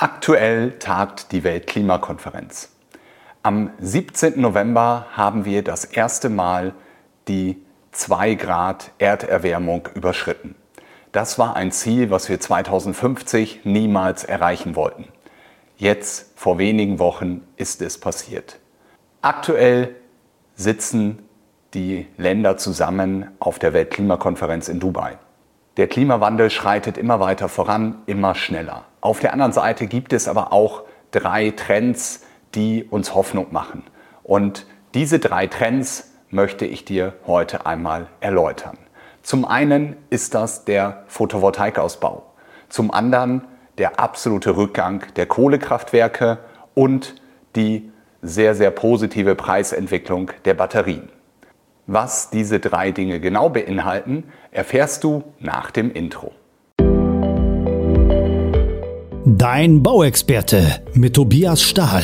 Aktuell tagt die Weltklimakonferenz. Am 17. November haben wir das erste Mal die 2 Grad Erderwärmung überschritten. Das war ein Ziel, was wir 2050 niemals erreichen wollten. Jetzt, vor wenigen Wochen, ist es passiert. Aktuell sitzen die Länder zusammen auf der Weltklimakonferenz in Dubai. Der Klimawandel schreitet immer weiter voran, immer schneller. Auf der anderen Seite gibt es aber auch drei Trends, die uns Hoffnung machen. Und diese drei Trends möchte ich dir heute einmal erläutern. Zum einen ist das der Photovoltaikausbau, zum anderen der absolute Rückgang der Kohlekraftwerke und die sehr, sehr positive Preisentwicklung der Batterien. Was diese drei Dinge genau beinhalten, erfährst du nach dem Intro. Dein Bauexperte mit Tobias Stahl.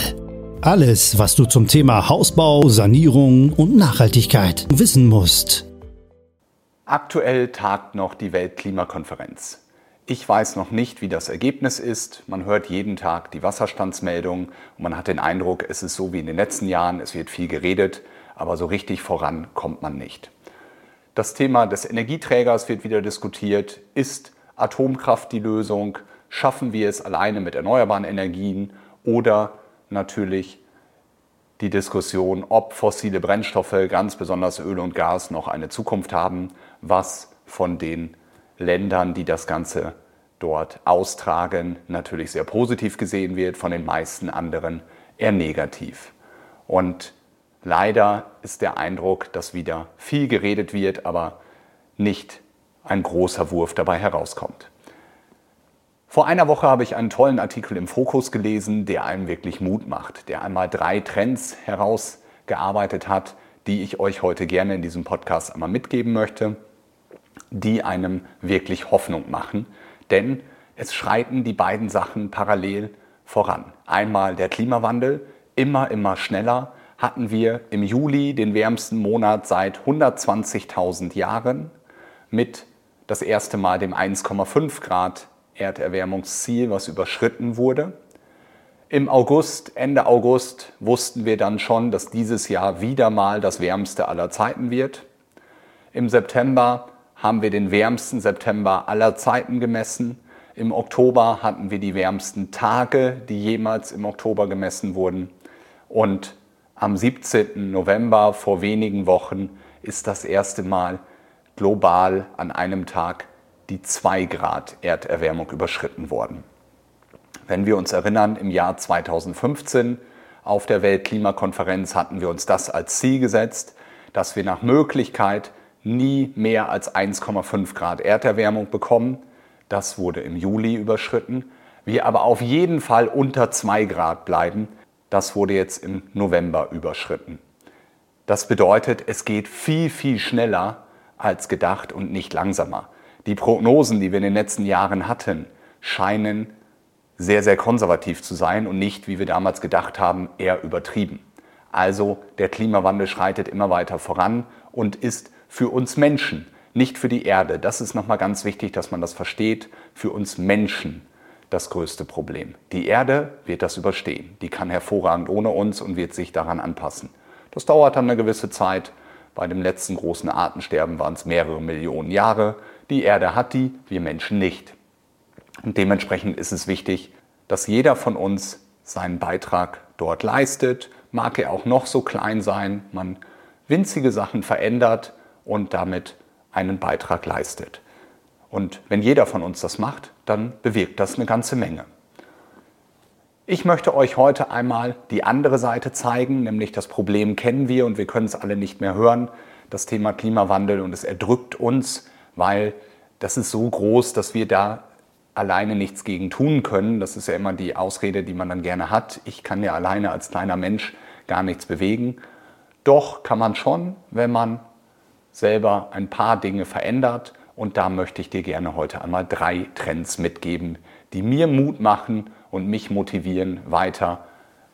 Alles, was du zum Thema Hausbau, Sanierung und Nachhaltigkeit wissen musst. Aktuell tagt noch die Weltklimakonferenz. Ich weiß noch nicht, wie das Ergebnis ist. Man hört jeden Tag die Wasserstandsmeldung und man hat den Eindruck, es ist so wie in den letzten Jahren, es wird viel geredet, aber so richtig voran kommt man nicht. Das Thema des Energieträgers wird wieder diskutiert. Ist Atomkraft die Lösung? Schaffen wir es alleine mit erneuerbaren Energien oder natürlich die Diskussion, ob fossile Brennstoffe, ganz besonders Öl und Gas, noch eine Zukunft haben, was von den Ländern, die das Ganze dort austragen, natürlich sehr positiv gesehen wird, von den meisten anderen eher negativ. Und leider ist der Eindruck, dass wieder viel geredet wird, aber nicht ein großer Wurf dabei herauskommt. Vor einer Woche habe ich einen tollen Artikel im Fokus gelesen, der einem wirklich Mut macht, der einmal drei Trends herausgearbeitet hat, die ich euch heute gerne in diesem Podcast einmal mitgeben möchte, die einem wirklich Hoffnung machen. Denn es schreiten die beiden Sachen parallel voran. Einmal der Klimawandel, immer, immer schneller hatten wir im Juli den wärmsten Monat seit 120.000 Jahren mit das erste Mal dem 1,5 Grad Erderwärmungsziel, was überschritten wurde. Im August, Ende August, wussten wir dann schon, dass dieses Jahr wieder mal das wärmste aller Zeiten wird. Im September haben wir den wärmsten September aller Zeiten gemessen. Im Oktober hatten wir die wärmsten Tage, die jemals im Oktober gemessen wurden. Und am 17. November vor wenigen Wochen ist das erste Mal global an einem Tag die 2 Grad Erderwärmung überschritten worden. Wenn wir uns erinnern, im Jahr 2015 auf der Weltklimakonferenz hatten wir uns das als Ziel gesetzt, dass wir nach Möglichkeit nie mehr als 1,5 Grad Erderwärmung bekommen. Das wurde im Juli überschritten. Wir aber auf jeden Fall unter 2 Grad bleiben. Das wurde jetzt im November überschritten. Das bedeutet, es geht viel, viel schneller als gedacht und nicht langsamer. Die Prognosen, die wir in den letzten Jahren hatten, scheinen sehr, sehr konservativ zu sein und nicht, wie wir damals gedacht haben, eher übertrieben. Also der Klimawandel schreitet immer weiter voran und ist für uns Menschen, nicht für die Erde, das ist nochmal ganz wichtig, dass man das versteht, für uns Menschen das größte Problem. Die Erde wird das überstehen. Die kann hervorragend ohne uns und wird sich daran anpassen. Das dauert dann eine gewisse Zeit. Bei dem letzten großen Artensterben waren es mehrere Millionen Jahre. Die Erde hat die, wir Menschen nicht. Und dementsprechend ist es wichtig, dass jeder von uns seinen Beitrag dort leistet. Mag er auch noch so klein sein, man winzige Sachen verändert und damit einen Beitrag leistet. Und wenn jeder von uns das macht, dann bewirkt das eine ganze Menge. Ich möchte euch heute einmal die andere Seite zeigen, nämlich das Problem kennen wir und wir können es alle nicht mehr hören, das Thema Klimawandel und es erdrückt uns weil das ist so groß, dass wir da alleine nichts gegen tun können. Das ist ja immer die Ausrede, die man dann gerne hat. Ich kann ja alleine als kleiner Mensch gar nichts bewegen. Doch kann man schon, wenn man selber ein paar Dinge verändert. Und da möchte ich dir gerne heute einmal drei Trends mitgeben, die mir Mut machen und mich motivieren, weiter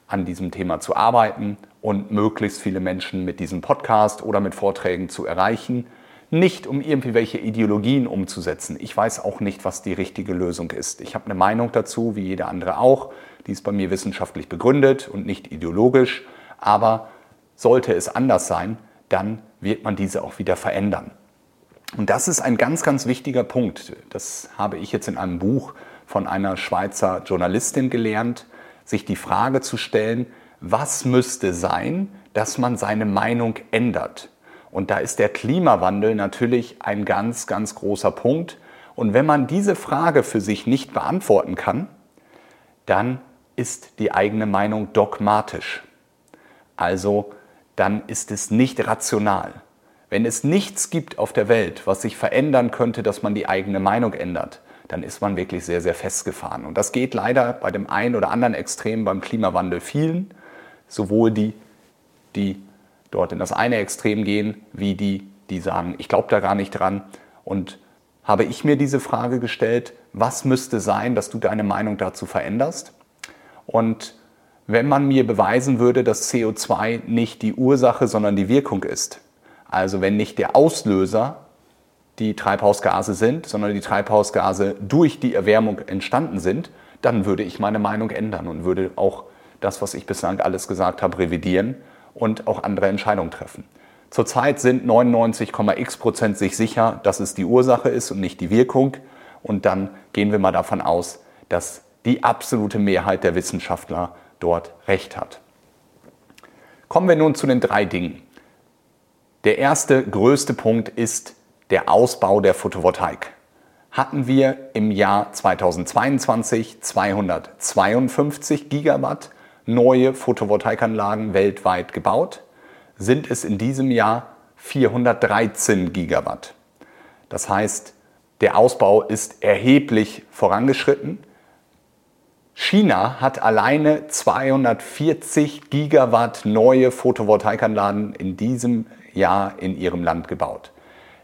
an diesem Thema zu arbeiten und möglichst viele Menschen mit diesem Podcast oder mit Vorträgen zu erreichen nicht um irgendwie welche Ideologien umzusetzen. Ich weiß auch nicht, was die richtige Lösung ist. Ich habe eine Meinung dazu, wie jeder andere auch. Die ist bei mir wissenschaftlich begründet und nicht ideologisch. Aber sollte es anders sein, dann wird man diese auch wieder verändern. Und das ist ein ganz, ganz wichtiger Punkt. Das habe ich jetzt in einem Buch von einer Schweizer Journalistin gelernt, sich die Frage zu stellen, was müsste sein, dass man seine Meinung ändert. Und da ist der Klimawandel natürlich ein ganz, ganz großer Punkt. Und wenn man diese Frage für sich nicht beantworten kann, dann ist die eigene Meinung dogmatisch. Also dann ist es nicht rational. Wenn es nichts gibt auf der Welt, was sich verändern könnte, dass man die eigene Meinung ändert, dann ist man wirklich sehr, sehr festgefahren. Und das geht leider bei dem einen oder anderen Extrem beim Klimawandel vielen, sowohl die, die dort in das eine Extrem gehen, wie die, die sagen, ich glaube da gar nicht dran. Und habe ich mir diese Frage gestellt, was müsste sein, dass du deine Meinung dazu veränderst? Und wenn man mir beweisen würde, dass CO2 nicht die Ursache, sondern die Wirkung ist, also wenn nicht der Auslöser die Treibhausgase sind, sondern die Treibhausgase durch die Erwärmung entstanden sind, dann würde ich meine Meinung ändern und würde auch das, was ich bislang alles gesagt habe, revidieren und auch andere Entscheidungen treffen. Zurzeit sind 99,x Prozent sich sicher, dass es die Ursache ist und nicht die Wirkung. Und dann gehen wir mal davon aus, dass die absolute Mehrheit der Wissenschaftler dort recht hat. Kommen wir nun zu den drei Dingen. Der erste größte Punkt ist der Ausbau der Photovoltaik. Hatten wir im Jahr 2022 252 Gigawatt neue Photovoltaikanlagen weltweit gebaut, sind es in diesem Jahr 413 Gigawatt. Das heißt, der Ausbau ist erheblich vorangeschritten. China hat alleine 240 Gigawatt neue Photovoltaikanlagen in diesem Jahr in ihrem Land gebaut.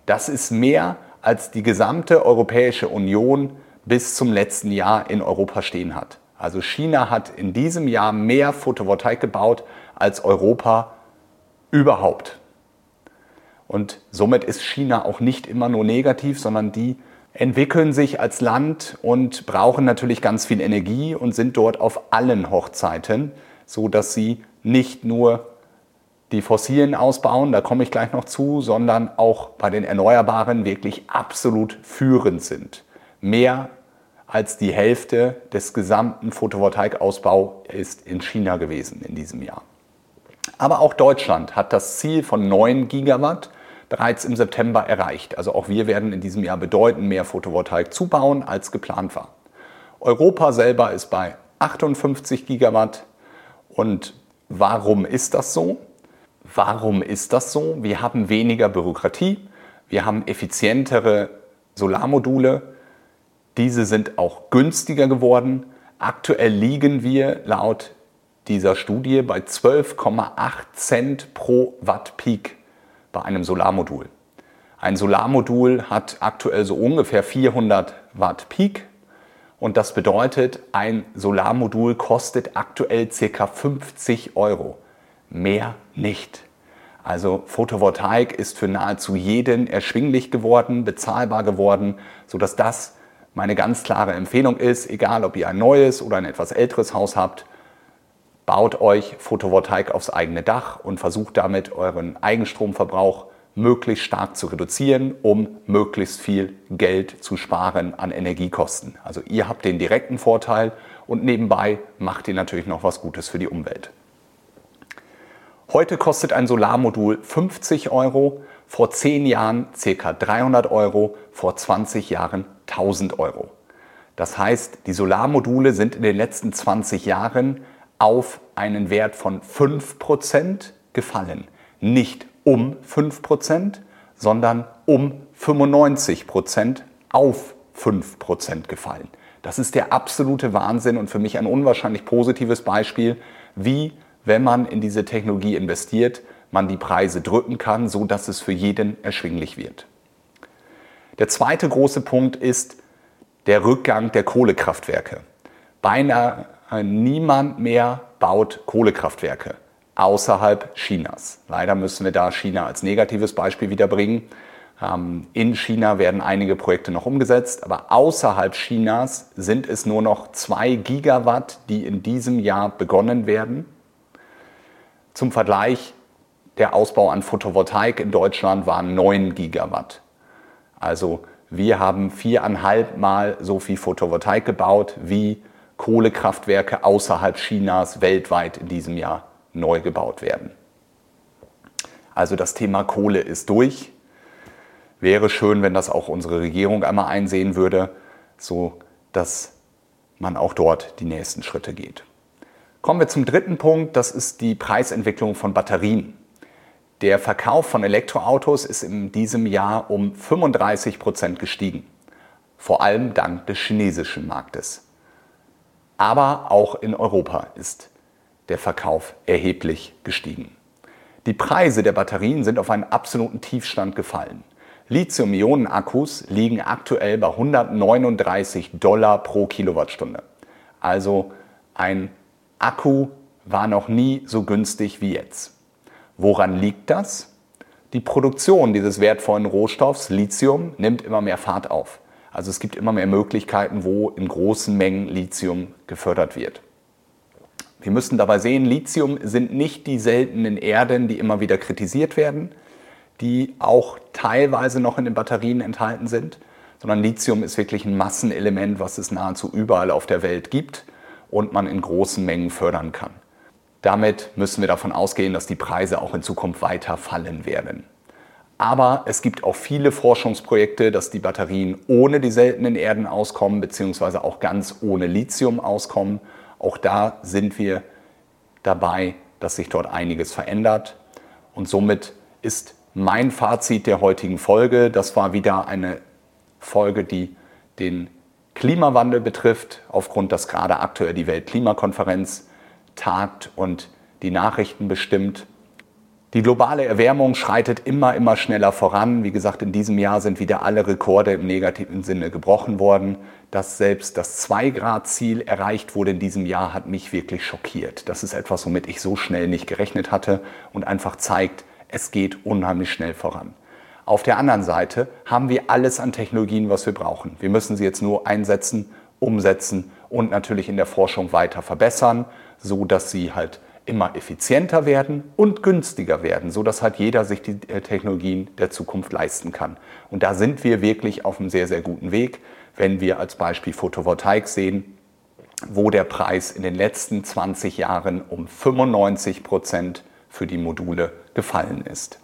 Das ist mehr als die gesamte Europäische Union bis zum letzten Jahr in Europa stehen hat. Also China hat in diesem Jahr mehr Photovoltaik gebaut als Europa überhaupt. Und somit ist China auch nicht immer nur negativ, sondern die entwickeln sich als Land und brauchen natürlich ganz viel Energie und sind dort auf allen Hochzeiten, so dass sie nicht nur die fossilen ausbauen, da komme ich gleich noch zu, sondern auch bei den Erneuerbaren wirklich absolut führend sind. Mehr als die Hälfte des gesamten Photovoltaikausbaus ist in China gewesen in diesem Jahr. Aber auch Deutschland hat das Ziel von 9 Gigawatt bereits im September erreicht. Also auch wir werden in diesem Jahr bedeutend mehr Photovoltaik zubauen, als geplant war. Europa selber ist bei 58 Gigawatt. Und warum ist das so? Warum ist das so? Wir haben weniger Bürokratie, wir haben effizientere Solarmodule, diese sind auch günstiger geworden. Aktuell liegen wir laut dieser Studie bei 12,8 Cent pro Watt Peak bei einem Solarmodul. Ein Solarmodul hat aktuell so ungefähr 400 Watt Peak und das bedeutet, ein Solarmodul kostet aktuell ca. 50 Euro. Mehr nicht. Also Photovoltaik ist für nahezu jeden erschwinglich geworden, bezahlbar geworden, sodass das meine ganz klare Empfehlung ist, egal ob ihr ein neues oder ein etwas älteres Haus habt, baut euch Photovoltaik aufs eigene Dach und versucht damit euren Eigenstromverbrauch möglichst stark zu reduzieren, um möglichst viel Geld zu sparen an Energiekosten. Also ihr habt den direkten Vorteil und nebenbei macht ihr natürlich noch was Gutes für die Umwelt. Heute kostet ein Solarmodul 50 Euro, vor 10 Jahren ca. 300 Euro, vor 20 Jahren 1000 Euro. Das heißt, die Solarmodule sind in den letzten 20 Jahren auf einen Wert von 5% gefallen. Nicht um 5%, sondern um 95% auf 5% gefallen. Das ist der absolute Wahnsinn und für mich ein unwahrscheinlich positives Beispiel, wie, wenn man in diese Technologie investiert, man die Preise drücken kann, so dass es für jeden erschwinglich wird. Der zweite große Punkt ist der Rückgang der Kohlekraftwerke. Beinahe niemand mehr baut Kohlekraftwerke außerhalb Chinas. Leider müssen wir da China als negatives Beispiel wiederbringen, Ähm, in China werden einige Projekte noch umgesetzt, aber außerhalb Chinas sind es nur noch zwei Gigawatt, die in diesem Jahr begonnen werden. Zum Vergleich, der Ausbau an Photovoltaik in Deutschland war 9 Gigawatt. Also wir haben viereinhalb Mal so viel Photovoltaik gebaut, wie Kohlekraftwerke außerhalb Chinas weltweit in diesem Jahr neu gebaut werden. Also das Thema Kohle ist durch. Wäre schön, wenn das auch unsere Regierung einmal einsehen würde, so dass man auch dort die nächsten Schritte geht. Kommen wir zum dritten Punkt, das ist die Preisentwicklung von Batterien. Der Verkauf von Elektroautos ist in diesem Jahr um 35 Prozent gestiegen, vor allem dank des chinesischen Marktes. Aber auch in Europa ist der Verkauf erheblich gestiegen. Die Preise der Batterien sind auf einen absoluten Tiefstand gefallen. Lithium-Ionen-Akkus liegen aktuell bei 139 Dollar pro Kilowattstunde. Also ein Akku war noch nie so günstig wie jetzt. Woran liegt das? Die Produktion dieses wertvollen Rohstoffs, Lithium, nimmt immer mehr Fahrt auf. Also es gibt immer mehr Möglichkeiten, wo in großen Mengen Lithium gefördert wird. Wir müssen dabei sehen, Lithium sind nicht die seltenen Erden, die immer wieder kritisiert werden, die auch teilweise noch in den Batterien enthalten sind, sondern Lithium ist wirklich ein Massenelement, was es nahezu überall auf der Welt gibt und man in großen Mengen fördern kann. Damit müssen wir davon ausgehen, dass die Preise auch in Zukunft weiter fallen werden. Aber es gibt auch viele Forschungsprojekte, dass die Batterien ohne die seltenen Erden auskommen, beziehungsweise auch ganz ohne Lithium auskommen. Auch da sind wir dabei, dass sich dort einiges verändert. Und somit ist mein Fazit der heutigen Folge, das war wieder eine Folge, die den Klimawandel betrifft, aufgrund, dass gerade aktuell die Weltklimakonferenz tagt und die Nachrichten bestimmt. Die globale Erwärmung schreitet immer, immer schneller voran. Wie gesagt, in diesem Jahr sind wieder alle Rekorde im negativen Sinne gebrochen worden. Dass selbst das 2-Grad-Ziel erreicht wurde in diesem Jahr, hat mich wirklich schockiert. Das ist etwas, womit ich so schnell nicht gerechnet hatte und einfach zeigt, es geht unheimlich schnell voran. Auf der anderen Seite haben wir alles an Technologien, was wir brauchen. Wir müssen sie jetzt nur einsetzen, umsetzen und natürlich in der Forschung weiter verbessern so dass sie halt immer effizienter werden und günstiger werden, so dass halt jeder sich die äh, Technologien der Zukunft leisten kann. Und da sind wir wirklich auf einem sehr, sehr guten Weg, wenn wir als Beispiel Photovoltaik sehen, wo der Preis in den letzten 20 Jahren um 95 Prozent für die Module gefallen ist.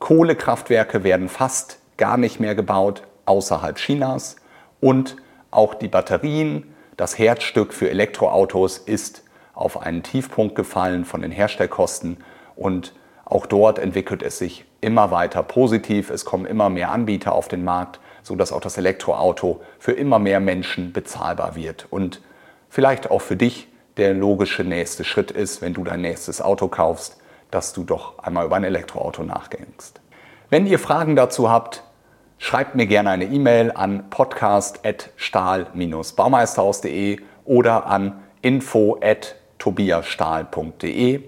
Kohlekraftwerke werden fast gar nicht mehr gebaut außerhalb Chinas. Und auch die Batterien, das Herzstück für Elektroautos ist auf einen Tiefpunkt gefallen von den Herstellkosten. Und auch dort entwickelt es sich immer weiter positiv. Es kommen immer mehr Anbieter auf den Markt, sodass auch das Elektroauto für immer mehr Menschen bezahlbar wird. Und vielleicht auch für dich der logische nächste Schritt ist, wenn du dein nächstes Auto kaufst, dass du doch einmal über ein Elektroauto nachdenkst. Wenn ihr Fragen dazu habt, schreibt mir gerne eine E-Mail an podcast.stahl-baumeisterhaus.de oder an info@tobiasstahl.de.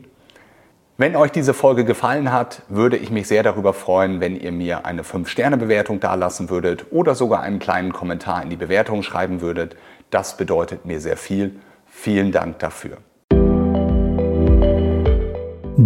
Wenn euch diese Folge gefallen hat, würde ich mich sehr darüber freuen, wenn ihr mir eine 5-Sterne-Bewertung dalassen würdet oder sogar einen kleinen Kommentar in die Bewertung schreiben würdet. Das bedeutet mir sehr viel. Vielen Dank dafür.